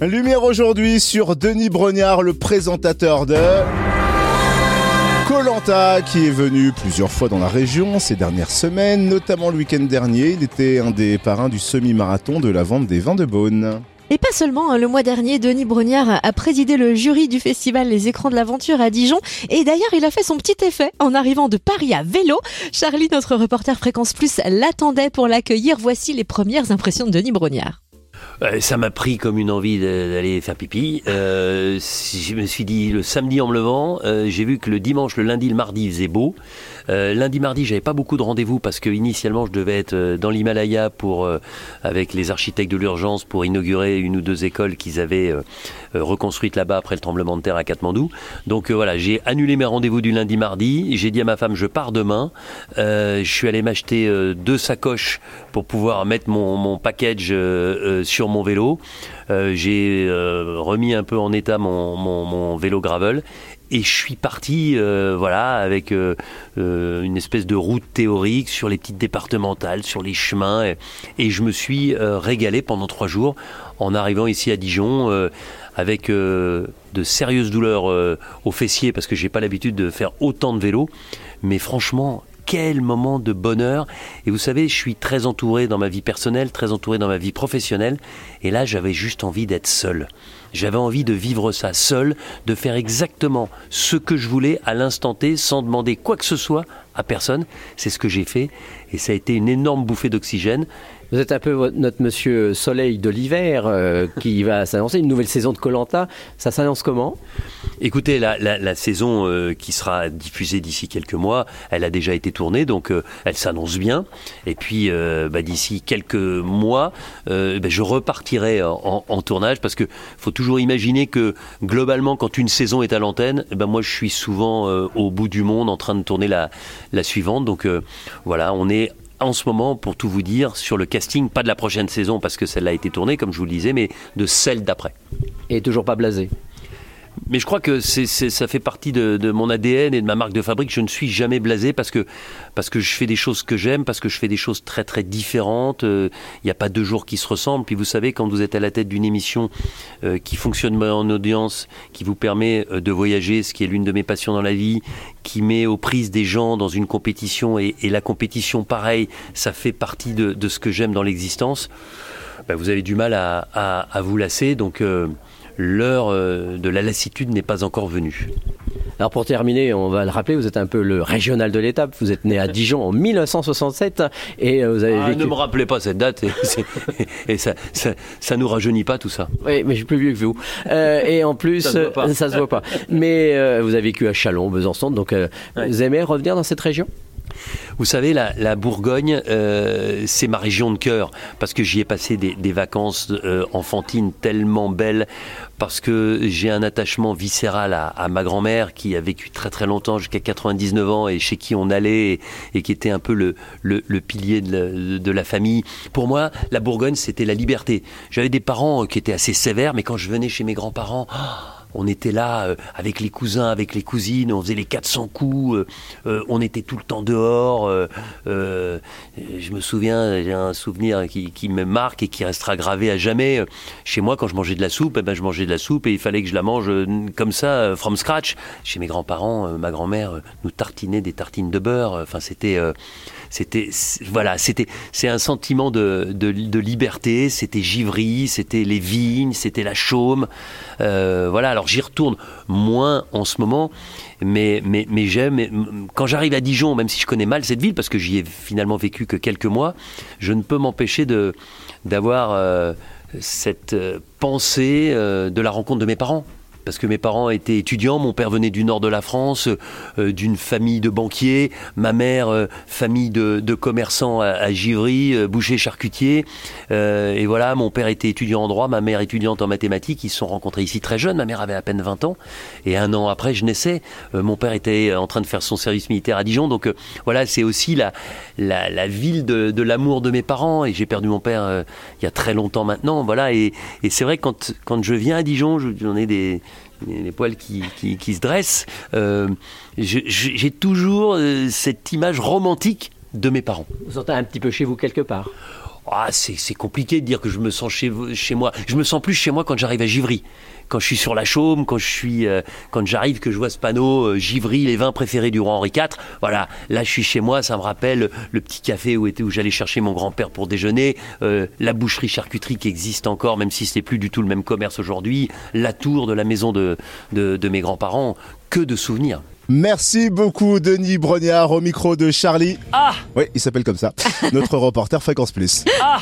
Lumière aujourd'hui sur Denis Brognard, le présentateur de Colanta, qui est venu plusieurs fois dans la région ces dernières semaines, notamment le week-end dernier. Il était un des parrains du semi-marathon de la vente des vins de Beaune. Et pas seulement, hein, le mois dernier, Denis Brognard a présidé le jury du festival Les Écrans de l'Aventure à Dijon. Et d'ailleurs, il a fait son petit effet en arrivant de Paris à vélo. Charlie, notre reporter Fréquence Plus, l'attendait pour l'accueillir. Voici les premières impressions de Denis Brognard. Euh, ça m'a pris comme une envie d'aller faire pipi. Euh, je me suis dit, le samedi en me levant, euh, j'ai vu que le dimanche, le lundi, le mardi, il faisait beau. Lundi, mardi, j'avais pas beaucoup de rendez-vous parce que initialement, je devais être dans l'Himalaya pour, avec les architectes de l'urgence pour inaugurer une ou deux écoles qu'ils avaient reconstruites là-bas après le tremblement de terre à Katmandou. Donc voilà, j'ai annulé mes rendez-vous du lundi, mardi. J'ai dit à ma femme, je pars demain. je suis allé m'acheter deux sacoches pour pouvoir mettre mon, mon package sur mon vélo. j'ai remis un peu en état mon, vélo gravel et je suis parti euh, voilà avec euh, euh, une espèce de route théorique sur les petites départementales sur les chemins et, je me suis régalé pendant trois jours en arrivant ici à Dijon avec de sérieuses douleurs aux fessiers parce que j'ai pas l'habitude de faire autant de vélo mais franchement quel moment de bonheur. Et vous savez, je suis très entouré dans ma vie personnelle, très entouré dans ma vie professionnelle. Et là, j'avais juste envie d'être seul. J'avais envie de vivre ça seul, de faire exactement ce que je voulais à l'instant T sans demander quoi que ce soit à personne. C'est ce que j'ai fait et ça a été une énorme bouffée d'oxygène. Vous êtes un peu notre monsieur soleil de l'hiver euh, qui va s'annoncer, une nouvelle saison de Colanta. Ça s'annonce comment? Écoutez, la, saison euh, qui sera diffusée d'ici quelques mois, elle a déjà été tournée, donc euh, elle s'annonce bien. Et puis bah, d'ici quelques mois, bah, je repartirai en, tournage parce que faut toujours imaginer que globalement, quand une saison est à l'antenne, bah, moi je suis souvent au bout du monde en train de tourner la, la suivante. Donc voilà, on est en ce moment, pour tout vous dire, sur le casting, pas de la prochaine saison parce que celle-là a été tournée, comme je vous le disais, mais de celle d'après. Et toujours pas blasé mais je crois que ça fait partie de, mon ADN et de ma marque de fabrique. Je ne suis jamais blasé parce que, parce que je fais des choses que j'aime, parce que je fais des choses très très différentes. Il euh, n'y a pas deux jours qui se ressemblent. Puis vous savez, quand vous êtes à la tête d'une émission euh, qui fonctionne en audience, qui vous permet euh, de voyager, ce qui est l'une de mes passions dans la vie, qui met aux prises des gens dans une compétition, et, la compétition, pareil, ça fait partie de, ce que j'aime dans l'existence. Ben, vous avez du mal à, vous lasser. Donc l'heure euh, de la lassitude n'est pas encore venue. Alors pour terminer, on va le rappeler, vous êtes un peu le régional de l'étape. Vous êtes né à Dijon en 1967 et euh, vous avez ah, Ne me rappelez pas cette date et, ça, ça, nous rajeunit pas tout ça. Oui, mais je suis plus vieux que vous. Euh, et en plus, ça se, se voit pas. Mais vous avez vécu à Chalon, Besançon, donc vous aimez revenir dans cette région? Vous savez, la, Bourgogne, euh, c'est ma région de cœur, parce que j'y ai passé des, vacances euh, enfantines tellement belles, parce que j'ai un attachement viscéral à, ma grand-mère, qui a vécu très très longtemps, jusqu'à 99 ans, et chez qui on allait, et, qui était un peu le, pilier de la, famille. Pour moi, la Bourgogne, c'était la liberté. J'avais des parents qui étaient assez sévères, mais quand je venais chez mes grands-parents... Oh, on était là euh, avec les cousins, avec les cousines, on faisait les 400 coups, euh, euh, on était tout le temps dehors. je me souviens, j'ai un souvenir qui, me marque et qui restera gravé à jamais. Chez moi, quand je mangeais de la soupe, eh ben, je mangeais de la soupe et il fallait que je la mange comme ça, from scratch. Chez mes grands-parents, ma grand-mère nous tartinait des tartines de beurre. Enfin, c'était c'était voilà, c'était c'est un sentiment de, de, liberté, c'était Givry, c'était les vignes, c'était la Chaume. Euh, voilà, alors j'y retourne moins en ce moment, mais mais, mais j'aime quand j'arrive à Dijon, même si je connais mal cette ville parce que j'y ai finalement vécu que quelques mois, je ne peux m'empêcher de d'avoir euh, cette euh, pensée de la rencontre de mes parents parce que mes parents étaient étudiants, mon père venait du nord de la France, euh, d'une famille de banquiers, ma mère euh, famille de, commerçants à, Givry, euh, boucher charcutier, et voilà, mon père était étudiant en droit, ma mère étudiante en mathématiques, ils se sont rencontrés ici très jeunes, ma mère avait à peine 20 ans, et un an après je naissais, mon père était en train de faire son service militaire à Dijon, donc voilà, c'est aussi la, ville de, l'amour de mes parents, et j'ai perdu mon père il y a très longtemps maintenant, voilà, et, c'est vrai quand, quand je viens à Dijon, j'en ai des les poils qui, se dressent. Euh, j'ai toujours euh, cette image romantique de mes parents. Vous sentez un petit peu chez vous quelque part ah, c'est compliqué de dire que je me sens chez, chez moi. Je me sens plus chez moi quand j'arrive à Givry. Quand je suis sur la Chaume, quand je suis, euh, quand j'arrive, que je vois ce panneau euh, Givry, les vins préférés du roi Henri IV. Voilà, là je suis chez moi, ça me rappelle le petit café où, était, où j'allais chercher mon grand-père pour déjeuner, euh, la boucherie charcuterie qui existe encore, même si ce n'est plus du tout le même commerce aujourd'hui, la tour de la maison de, de, de mes grands-parents. Que de souvenirs. Merci beaucoup Denis Brognard au micro de Charlie. Ah Oui, il s'appelle comme ça. Notre reporter Fréquence Plus. Ah